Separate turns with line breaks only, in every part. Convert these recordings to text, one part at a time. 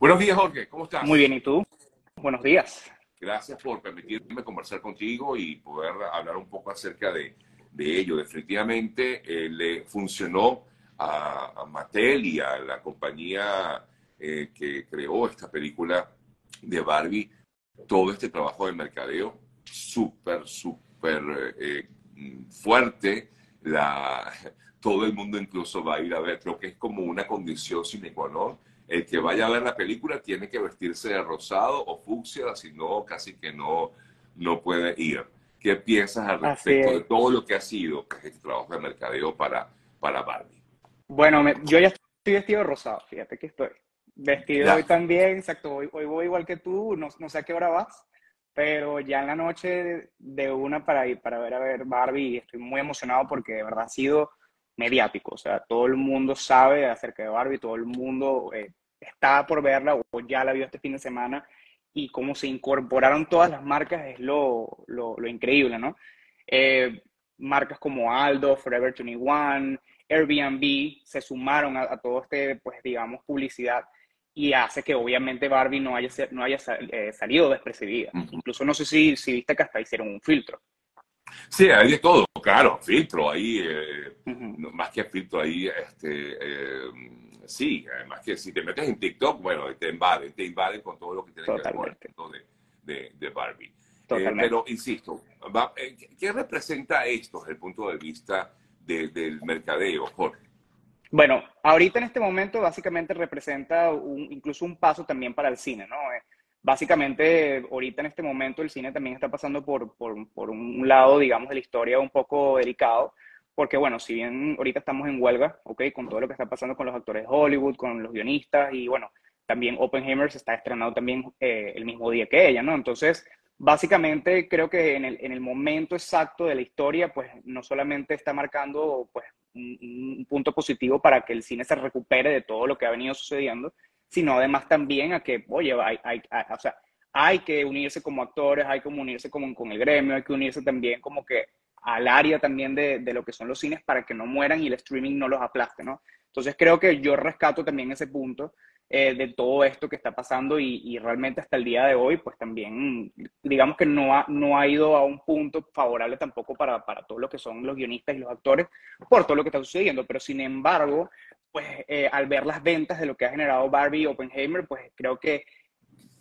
Buenos días, Jorge. ¿Cómo estás?
Muy bien, ¿y tú? Buenos días.
Gracias por permitirme conversar contigo y poder hablar un poco acerca de, ello. Definitivamente eh, le funcionó a, Mattel y a la compañía eh, que creó esta película de Barbie todo este trabajo de mercadeo súper, súper eh, fuerte. La, todo el mundo incluso va a ir a ver, creo que es como una condición sine qua non. El que vaya a ver la película tiene que vestirse de rosado o fucsia, si no, casi que no, no puede ir. ¿Qué piensas al respecto de todo lo que ha sido este trabajo de mercadeo para, para Barbie?
Bueno, yo ya estoy vestido de rosado, fíjate que estoy. Vestido hoy también, exacto, hoy, hoy, voy igual que tú, no, no sé a qué hora vas, pero ya en la noche de una para ir para ver a ver Barbie, estoy muy emocionado porque de verdad ha sido mediático, o sea, todo el mundo sabe acerca de Barbie, todo el mundo eh, está por verla o ya la vio este fin de semana y cómo se incorporaron todas las marcas es lo, lo, increíble, ¿no? Eh, marcas como Aldo, Forever 21, Airbnb se sumaron a, todo este, pues digamos, publicidad y hace que obviamente Barbie no haya, no haya eh, salido despercibida. Incluso no sé si, si viste que hasta hicieron un filtro.
Sí, hay de todo, claro, filtro ahí, eh, más que filtro ahí, este, eh, sí, además que si te metes en TikTok, bueno, te invaden, te invaden con todo lo que tiene que ver con el de, de, Barbie. pero, insisto, ¿qué representa esto desde el punto de vista del mercadeo, Jorge?
Bueno, ahorita en este momento básicamente representa incluso un paso también para el cine, ¿no? Básicamente ahorita en este momento el cine también está pasando por, por, un lado, digamos, de la historia un poco delicado, porque bueno, si bien ahorita estamos en huelga, ¿ok? Con todo lo que está pasando con los actores de Hollywood, con los guionistas y bueno, también Oppenheimer se está estrenando también eh, el mismo día que ella, ¿no? Entonces, básicamente creo que en el, en el momento exacto de la historia, pues no solamente está marcando pues un, punto positivo para que el cine se recupere de todo lo que ha venido sucediendo, sino además también a que, oye, hay, hay, o sea, hay que unirse como actores, hay que unirse como con el gremio, hay que unirse también como que al área también de, de, lo que son los cines para que no mueran y el streaming no los aplaste, ¿no? Entonces creo que yo rescato también ese punto eh, de todo esto que está pasando y, realmente hasta el día de hoy, pues también digamos que no ha, no ha ido a un punto favorable tampoco para, para todo lo que son los guionistas y los actores por todo lo que está sucediendo, pero sin embargo, pues eh, al ver las ventas de lo que ha generado Barbie y Oppenheimer, pues creo que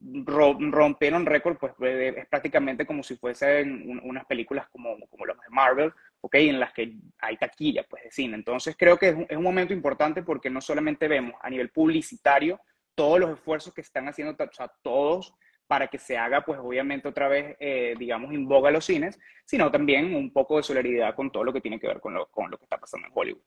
rompieron récord, pues es prácticamente como si fuesen unas películas como, como las de Marvel, ¿ok? En las que hay taquilla, pues, de cine. Entonces creo que es un, es un, momento importante porque no solamente vemos a nivel publicitario todos los esfuerzos que están haciendo, todos para que se haga, pues obviamente otra vez, eh, digamos, en boga los cines, sino también un poco de solidaridad con todo lo que tiene que ver con lo, con lo que está pasando en Hollywood.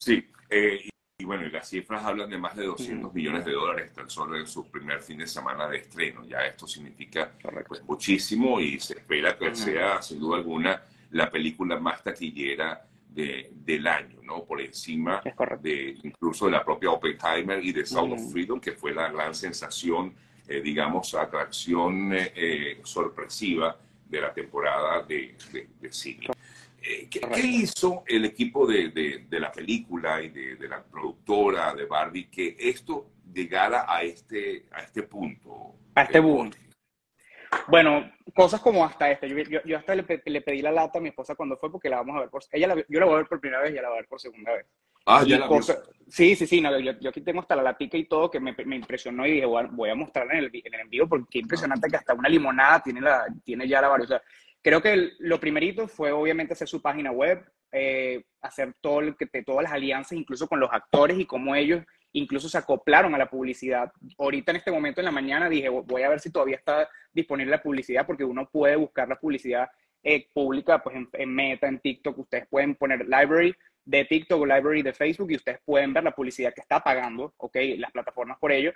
Sí, eh, y bueno, las cifras hablan de más de 200 millones de dólares tan solo en su primer fin de semana de estreno. Ya esto significa pues, muchísimo y se espera que sea, sin duda alguna, la película más taquillera de, del año, ¿no? Por encima de incluso de la propia Oppenheimer y de Sound of Freedom, que fue la gran sensación, eh, digamos, atracción eh, eh, sorpresiva de la temporada de, de, de cine. Eh, ¿qué, hizo el equipo de, de, la película y de, la productora de Barbie que esto llegara a este, a este punto?
A este punto. Bueno, cosas como hasta este. Yo, yo, hasta le, le, pedí la lata a mi esposa cuando fue porque la vamos a ver por... Ella yo la voy a ver por primera vez y ella la va a ver por segunda vez.
Ah, ya la
Sí, sí, sí. No, yo, yo, aquí tengo hasta la latica y todo que me, me impresionó y dije, voy a mostrarla en el, en el envío porque qué impresionante que hasta una limonada tiene, la, tiene ya la variedad. Creo que lo primerito fue obviamente hacer su página web, eh, hacer todo el, que, todas las alianzas, incluso con los actores y cómo ellos incluso se acoplaron a la publicidad. Ahorita en este momento en la mañana dije, voy a ver si todavía está disponible la publicidad, porque uno puede buscar la publicidad eh, pública pues en, Meta, en TikTok, ustedes pueden poner library de TikTok o library de Facebook y ustedes pueden ver la publicidad que está pagando, ¿ok? Las plataformas por ello.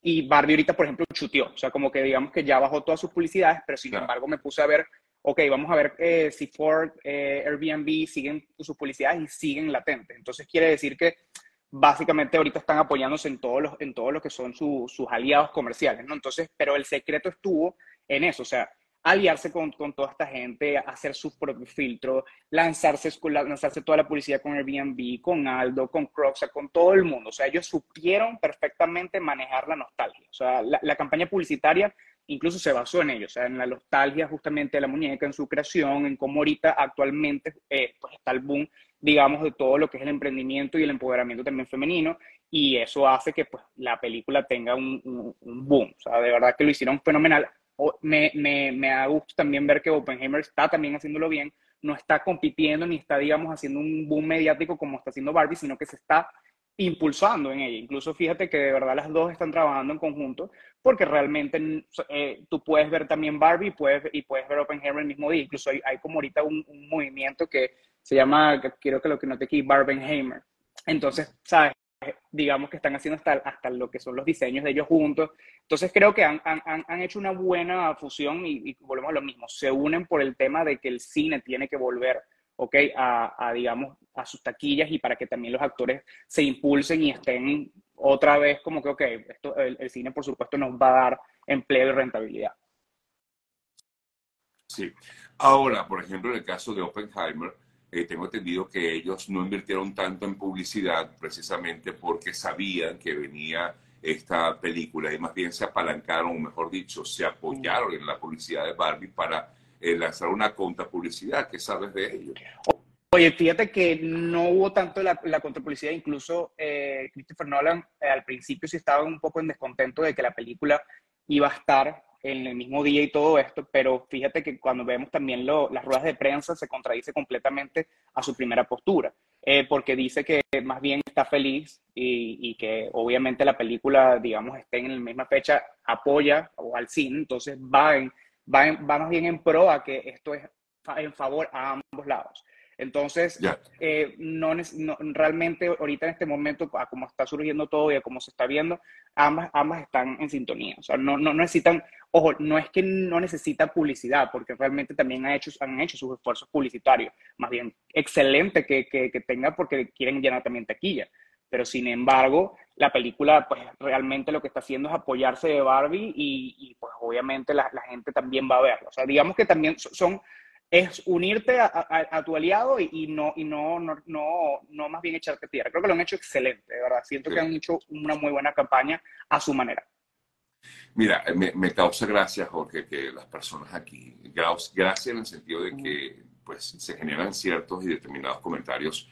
Y Barbie ahorita, por ejemplo, chuteó, o sea, como que digamos que ya bajó todas sus publicidades, pero sin embargo me puse a ver ok, vamos a ver eh, si Ford, eh, Airbnb siguen sus publicidades y siguen latentes. Entonces quiere decir que básicamente ahorita están apoyándose en todos los, en todo lo que son sus aliados comerciales, ¿no? Entonces, pero el secreto estuvo en eso, o sea, aliarse con, con, toda esta gente, hacer su propio filtro, lanzarse, lanzarse toda la publicidad con Airbnb, con Aldo, con Crocs, con todo el mundo. O sea, ellos supieron perfectamente manejar la nostalgia. O sea, la, la campaña publicitaria incluso se basó en ello, o sea, en la nostalgia justamente de la muñeca, en su creación, en cómo ahorita actualmente eh, pues está el boom, digamos, de todo lo que es el emprendimiento y el empoderamiento también femenino, y eso hace que pues la película tenga un, un, boom, o sea, de verdad que lo hicieron fenomenal. Me, me, me da gusto también ver que Oppenheimer está también haciéndolo bien, no está compitiendo ni está, digamos, haciendo un boom mediático como está haciendo Barbie, sino que se está impulsando en ella. Incluso fíjate que de verdad las dos están trabajando en conjunto porque realmente eh, tú puedes ver también Barbie puedes, y puedes ver Oppenheimer el mismo día. Incluso hay, hay como ahorita un, movimiento que se llama, quiero que lo que note aquí, Barbenheimer. Entonces, ¿sabes? Digamos que están haciendo hasta, hasta lo que son los diseños de ellos juntos. Entonces creo que han, han, han hecho una buena fusión y, y volvemos a lo mismo. Se unen por el tema de que el cine tiene que volver ¿ok? A, digamos, a sus taquillas y para que también los actores se impulsen y estén otra vez como que, ok, esto, el, cine por supuesto nos va a dar empleo y rentabilidad.
Sí. Ahora, por ejemplo, en el caso de Oppenheimer, eh, tengo entendido que ellos no invirtieron tanto en publicidad precisamente porque sabían que venía esta película y más bien se apalancaron, o mejor dicho, se apoyaron en la publicidad de Barbie para eh, lanzar una contrapublicidad. ¿Qué sabes de ello?
Oye, fíjate que no hubo tanto la, la contrapublicidad, incluso eh, Christopher Nolan eh, al principio sí estaba un poco en descontento de que la película iba a estar en el mismo día y todo esto, pero fíjate que cuando vemos también lo, las ruedas de prensa se contradice completamente a su primera postura, eh, porque dice que más bien está feliz y, y, que obviamente la película, digamos, esté en la misma fecha, apoya o al cine, entonces va en va, más bien en pro a que esto es en favor a ambos lados. Entonces, eh, no, realmente ahorita en este momento, a como está surgiendo todo y a cómo se está viendo, ambas, ambas están en sintonía. O sea, no, no, necesitan, ojo, no es que no necesita publicidad, porque realmente también ha hecho, han hecho sus esfuerzos publicitarios. Más bien, excelente que, que, que tenga porque quieren llenar también taquilla. Pero sin embargo, la película, pues realmente lo que está haciendo es apoyarse de Barbie y, pues obviamente la, gente también va a verlo. O sea, digamos que también son, es unirte a, tu aliado y, no, y no, no, no, no, más bien echarte tierra. Creo que lo han hecho excelente, de verdad. Siento que han hecho una muy buena campaña a su manera.
Mira, me, me causa gracia, Jorge, que las personas aquí, gracias en el sentido de que pues, se generan ciertos y determinados comentarios,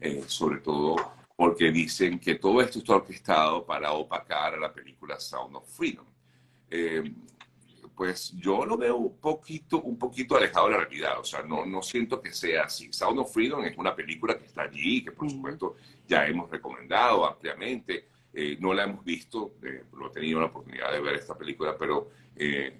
eh, sobre todo porque dicen que todo esto está orquestado para opacar a la película Sound of Freedom. Eh, pues yo lo veo un poquito, un poquito alejado de la realidad, o sea, no, no siento que sea así. Sound of Freedom es una película que está allí, que por supuesto ya hemos recomendado ampliamente. Eh, no la hemos visto, eh, no he tenido la oportunidad de ver esta película, pero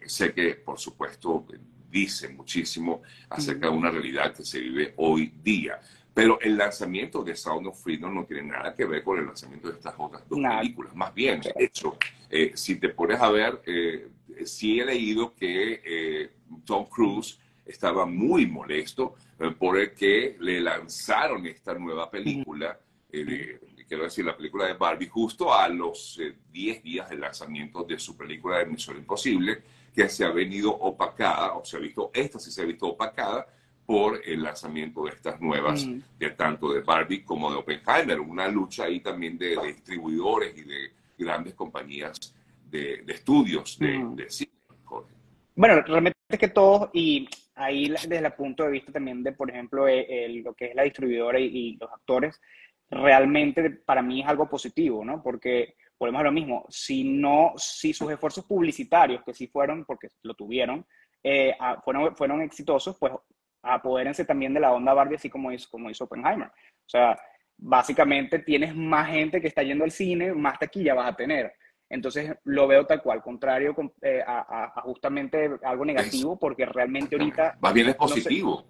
sé que por supuesto dice muchísimo acerca de una realidad que se vive hoy día. Pero el lanzamiento de Sound of Freedom no tiene nada que ver con el lanzamiento de estas otras dos películas. Más bien, de hecho, eh, si te pones a ver, eh, sí he leído que eh, Tom Cruise estaba muy molesto por el que le lanzaron esta nueva película, quiero decir, la película de Barbie, justo a los 10 días del lanzamiento de su película de Misión Imposible, que se ha venido opacada, o se ha visto, esta sí se ha visto opacada por el lanzamiento de estas nuevas, mm. de tanto de Barbie como de Oppenheimer, una lucha ahí también de, distribuidores y de grandes compañías de, estudios de, mm. cine.
Bueno, realmente es que todos, y ahí desde el punto de vista también de, por ejemplo, eh, lo que es la distribuidora y, los actores, realmente para mí es algo positivo, ¿no? Porque volvemos a lo mismo, si no, si sus esfuerzos publicitarios, que sí fueron, porque lo tuvieron, eh, fueron, fueron exitosos, pues apodérense también de la onda Barbie, así como hizo, como hizo Oppenheimer. O sea, básicamente tienes más gente que está yendo al cine, más taquilla vas a tener. Entonces lo veo tal cual, contrario eh, a, justamente algo negativo, porque realmente ahorita...
Más bien es positivo.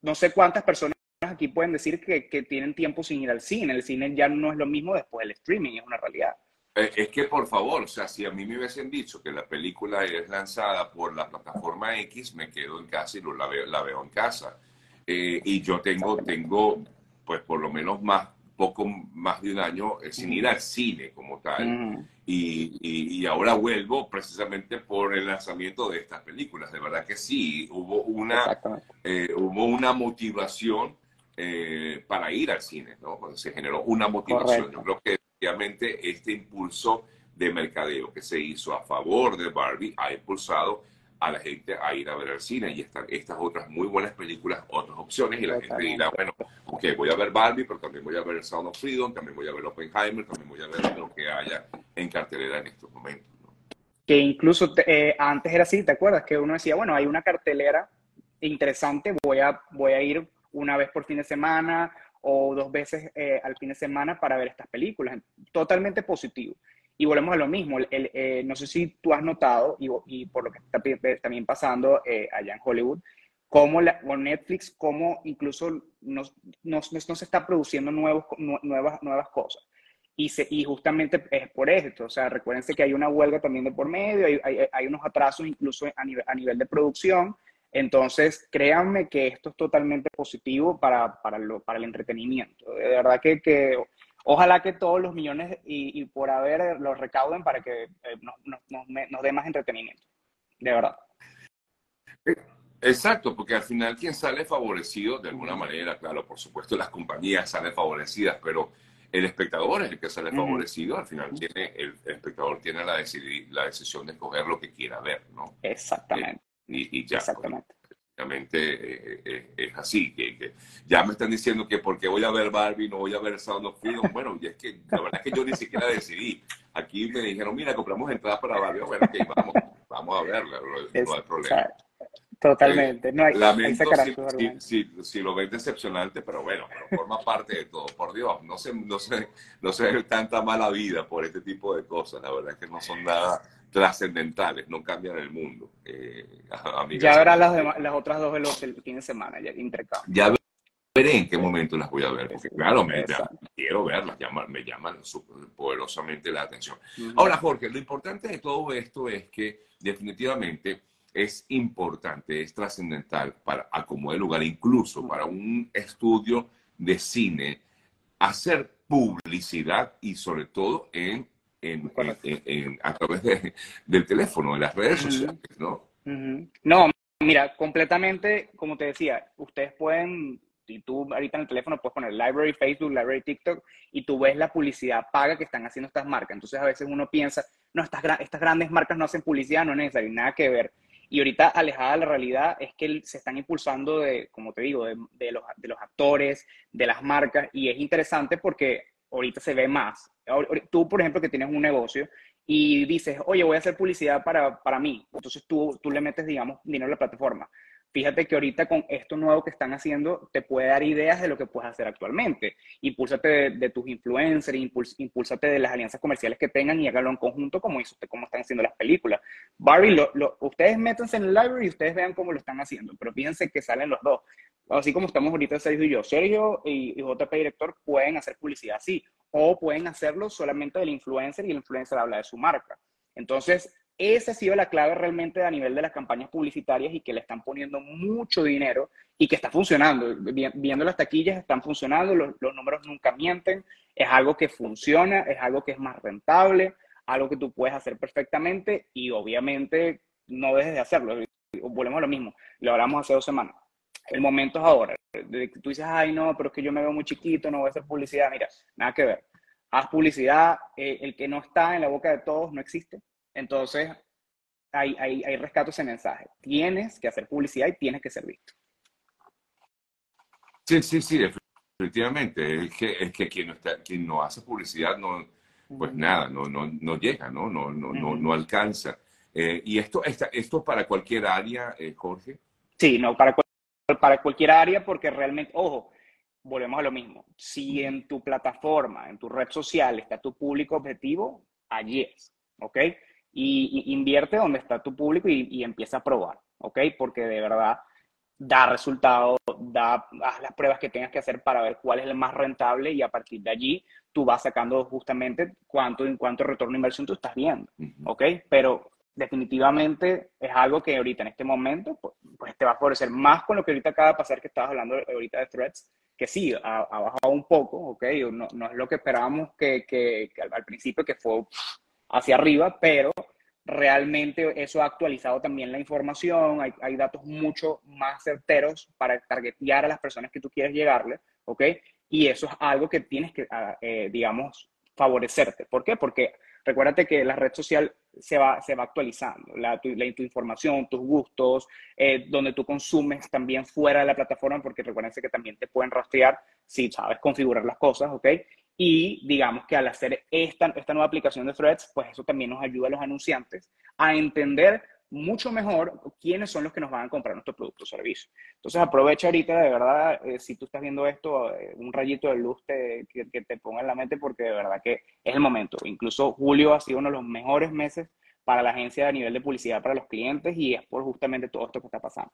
No sé, cuántas personas aquí pueden decir que, que, tienen tiempo sin ir al cine. El cine ya no es lo mismo después del streaming, es una realidad.
Eh, es que, por favor, o sea, si a mí me hubiesen dicho que la película es lanzada por la plataforma X, me quedo en casa y la, veo, la veo en casa. Eh, y yo tengo, tengo, pues por lo menos más poco más de un año eh, sin ir al cine como tal. y, y, ahora vuelvo precisamente por el lanzamiento de estas películas. De verdad que sí, hubo una, eh, hubo una motivación para ir al cine, ¿no? Se generó una motivación. Yo creo que efectivamente este impulso de mercadeo que se hizo a favor de Barbie ha impulsado a la gente a ir a ver al cine y están estas otras muy buenas películas, otras opciones y la gente dirá, bueno, ok, voy a ver Barbie, pero también voy a ver Sound of Freedom, también voy a ver Oppenheimer, también voy a ver lo que haya en cartelera en estos momentos.
Que incluso eh, antes era así, ¿te acuerdas? Que uno decía, bueno, hay una cartelera interesante, voy a, voy a ir una vez por fin de semana o dos veces eh, al fin de semana para ver estas películas. Totalmente positivo. Y volvemos a lo mismo. El, eh, no sé si tú has notado, y, y por lo que está también pasando eh, allá en Hollywood, cómo la, Netflix, cómo incluso no, no, se está produciendo nuevos, nuevas, nuevas cosas. Y, se, y justamente es por esto. O sea, recuérdense que hay una huelga también de por medio, hay, hay, hay unos atrasos incluso a nivel, a nivel de producción. Entonces, créanme que esto es totalmente positivo para, para, lo, para el entretenimiento. De verdad que, que Ojalá que todos los millones y, por haber los recauden para que eh, nos, dé más entretenimiento. De verdad.
Exacto, porque al final quien sale favorecido de alguna manera, claro, por supuesto las compañías salen favorecidas, pero el espectador es el que sale favorecido, al final tiene, el, espectador tiene la, la decisión de escoger lo que quiera ver, ¿no?
Exactamente.
Y, ya. Exactamente. Realmente eh, eh, es así, que, ya me están diciendo que porque voy a ver Barbie no voy a ver Sound of Freedom. Bueno, y es que la verdad es que yo ni siquiera decidí. Aquí me dijeron, mira, compramos entradas para Barbie. Bueno, vamos, vamos a verla, no, hay problema.
Totalmente, no hay,
Lamento si, si, lo ven decepcionante, pero bueno, forma parte de todo. Por Dios, no se, no, se, no se tanta mala vida por este tipo de cosas. La verdad es que no son nada trascendentales, no cambian el mundo. Eh,
ya verás las, las otras dos de los del fin de semana, ya
Ya veré en qué momento las voy a ver, porque claro, me, quiero verlas, me llaman poderosamente la atención. Ahora, Jorge, lo importante de todo esto es que definitivamente es importante, es trascendental para acomodar lugar, incluso para un estudio de cine, hacer publicidad y sobre todo en a través del teléfono, de las redes sociales, ¿no?
No, mira, completamente, como te decía, ustedes pueden, y tú ahorita en el teléfono puedes poner Library Facebook, Library TikTok, y tú ves la publicidad paga que están haciendo estas marcas. Entonces a veces uno piensa, no, estas, estas grandes marcas no hacen publicidad, no es necesario, nada que ver. Y ahorita alejada de la realidad es que se están impulsando de, como te digo, de, los, de los actores, de las marcas, y es interesante porque ahorita se ve más. Tú, por ejemplo, que tienes un negocio y dices, oye, voy a hacer publicidad para, para mí. Entonces tú, tú le metes, digamos, dinero a la plataforma. Fíjate que ahorita con esto nuevo que están haciendo, te puede dar ideas de lo que puedes hacer actualmente. Impúlsate de, tus influencers, impúlsate de las alianzas comerciales que tengan y hágalo en conjunto como, hizo, como están haciendo las películas. Lo, ustedes métanse en el library y ustedes vean cómo lo están haciendo, pero fíjense que salen los dos. Así como estamos ahorita Sergio y yo. Sergio y, y JP Director pueden hacer publicidad así, o pueden hacerlo solamente del influencer y el influencer habla de su marca. Entonces, esa ha sido la clave realmente a nivel de las campañas publicitarias y que le están poniendo mucho dinero y que está funcionando. Viendo las taquillas, están funcionando, los, números nunca mienten, es algo que funciona, es algo que es más rentable, algo que tú puedes hacer perfectamente y obviamente no dejes de hacerlo. Volvemos a lo mismo, lo hablamos hace dos semanas. El momento es ahora. Tú dices, ay, no, pero es que yo me veo muy chiquito, no voy a hacer publicidad. Mira, nada que ver. Haz publicidad, eh, el que no está en la boca de todos no existe entonces, hay, hay, hay rescato ese mensaje. Tienes que hacer publicidad y tienes que ser visto.
Sí, sí, sí, definitivamente. Es que, es que quien, no está, quien no hace publicidad, no, pues nada, no, no, no llega, ¿no? No, no, no, no alcanza. Eh, ¿Y esto, esta, esto para cualquier área, eh, Jorge?
Sí, no, para, para cualquier área, porque realmente, ojo, volvemos a lo mismo. Si en tu plataforma, en tu red social está tu público objetivo, allí es, ¿ok? Y, invierte donde está tu público y, empieza a probar, ¿ok? Porque de verdad da resultados, da haz las pruebas que tengas que hacer para ver cuál es el más rentable y a partir de allí tú vas sacando justamente cuánto en cuánto retorno de inversión tú estás viendo, ¿ok? Pero definitivamente es algo que ahorita en este momento pues, pues, te va a favorecer más con lo que ahorita acaba de pasar que estabas hablando ahorita de threads que sí, ha, bajado un poco, ¿ok? No, no, es lo que esperábamos que, que, al, principio, que fue hacia arriba, pero realmente eso ha actualizado también la información, hay, datos mucho más certeros para targetear a las personas que tú quieres llegarle, ¿ok? Y eso es algo que tienes que, ah, eh, digamos, favorecerte. ¿Por qué? Porque recuérdate que la red social se va, se va actualizando, la, tu, información, tus gustos, eh, donde tú consumes también fuera de la plataforma, porque recuérdense que también te pueden rastrear si sabes configurar las cosas, ¿ok? Y digamos que al hacer esta, esta nueva aplicación de Threads, pues eso también nos ayuda a los anunciantes a entender mucho mejor quiénes son los que nos van a comprar nuestro producto o servicio. Entonces aprovecha ahorita, de verdad, eh, si tú estás viendo esto, eh, un rayito de luz que, que, te ponga en la mente porque de verdad que es el momento. Incluso julio ha sido uno de los mejores meses para la agencia a nivel de publicidad para los clientes y es por justamente todo esto que está pasando.